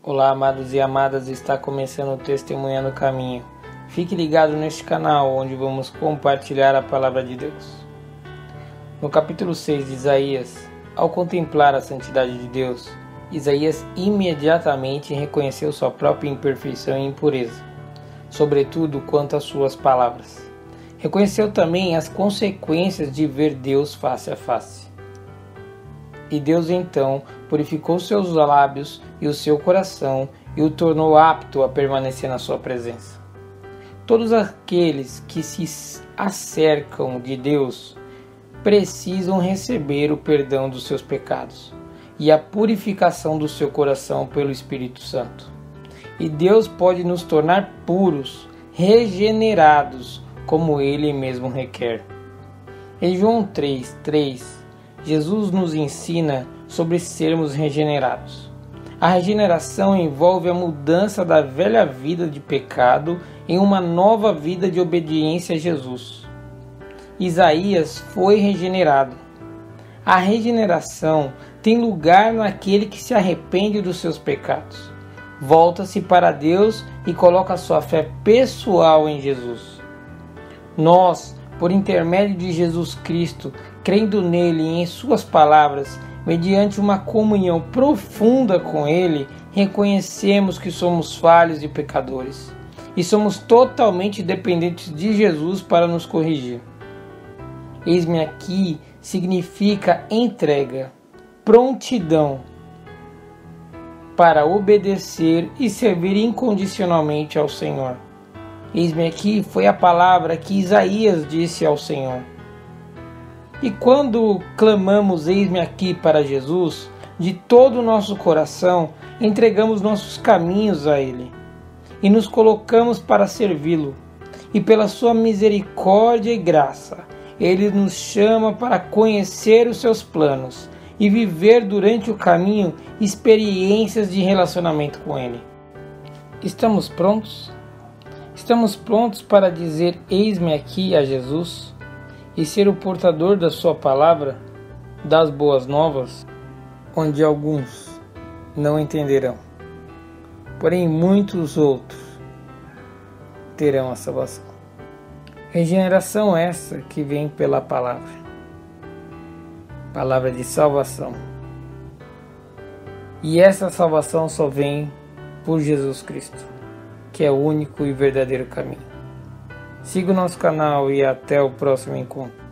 Olá, amados e amadas, está começando o Testemunha no Caminho. Fique ligado neste canal onde vamos compartilhar a palavra de Deus. No capítulo 6 de Isaías, ao contemplar a santidade de Deus, Isaías imediatamente reconheceu sua própria imperfeição e impureza, sobretudo quanto às suas palavras. Reconheceu também as consequências de ver Deus face a face. E Deus então purificou seus lábios e o seu coração e o tornou apto a permanecer na sua presença. Todos aqueles que se acercam de Deus precisam receber o perdão dos seus pecados e a purificação do seu coração pelo Espírito Santo. E Deus pode nos tornar puros, regenerados, como ele mesmo requer. Em João 3, 3, Jesus nos ensina sobre sermos regenerados. A regeneração envolve a mudança da velha vida de pecado em uma nova vida de obediência a Jesus. Isaías foi regenerado. A regeneração tem lugar naquele que se arrepende dos seus pecados, volta-se para Deus e coloca sua fé pessoal em Jesus. Nós, por intermédio de Jesus Cristo, crendo nele e em suas palavras, mediante uma comunhão profunda com ele, reconhecemos que somos falhos e pecadores e somos totalmente dependentes de Jesus para nos corrigir. Eis-me aqui significa entrega, prontidão para obedecer e servir incondicionalmente ao Senhor. Eis-me aqui foi a palavra que Isaías disse ao Senhor. E quando clamamos eis-me aqui para Jesus, de todo o nosso coração, entregamos nossos caminhos a Ele e nos colocamos para servi-lo. E pela sua misericórdia e graça, Ele nos chama para conhecer os seus planos e viver durante o caminho experiências de relacionamento com Ele. Estamos prontos? Estamos prontos para dizer: Eis-me aqui a Jesus? e ser o portador da Sua palavra, das boas novas, onde alguns não entenderão, porém muitos outros terão a salvação. Regeneração essa que vem pela palavra, palavra de salvação. E essa salvação só vem por Jesus Cristo, que é o único e verdadeiro caminho. Siga o nosso canal e até o próximo encontro.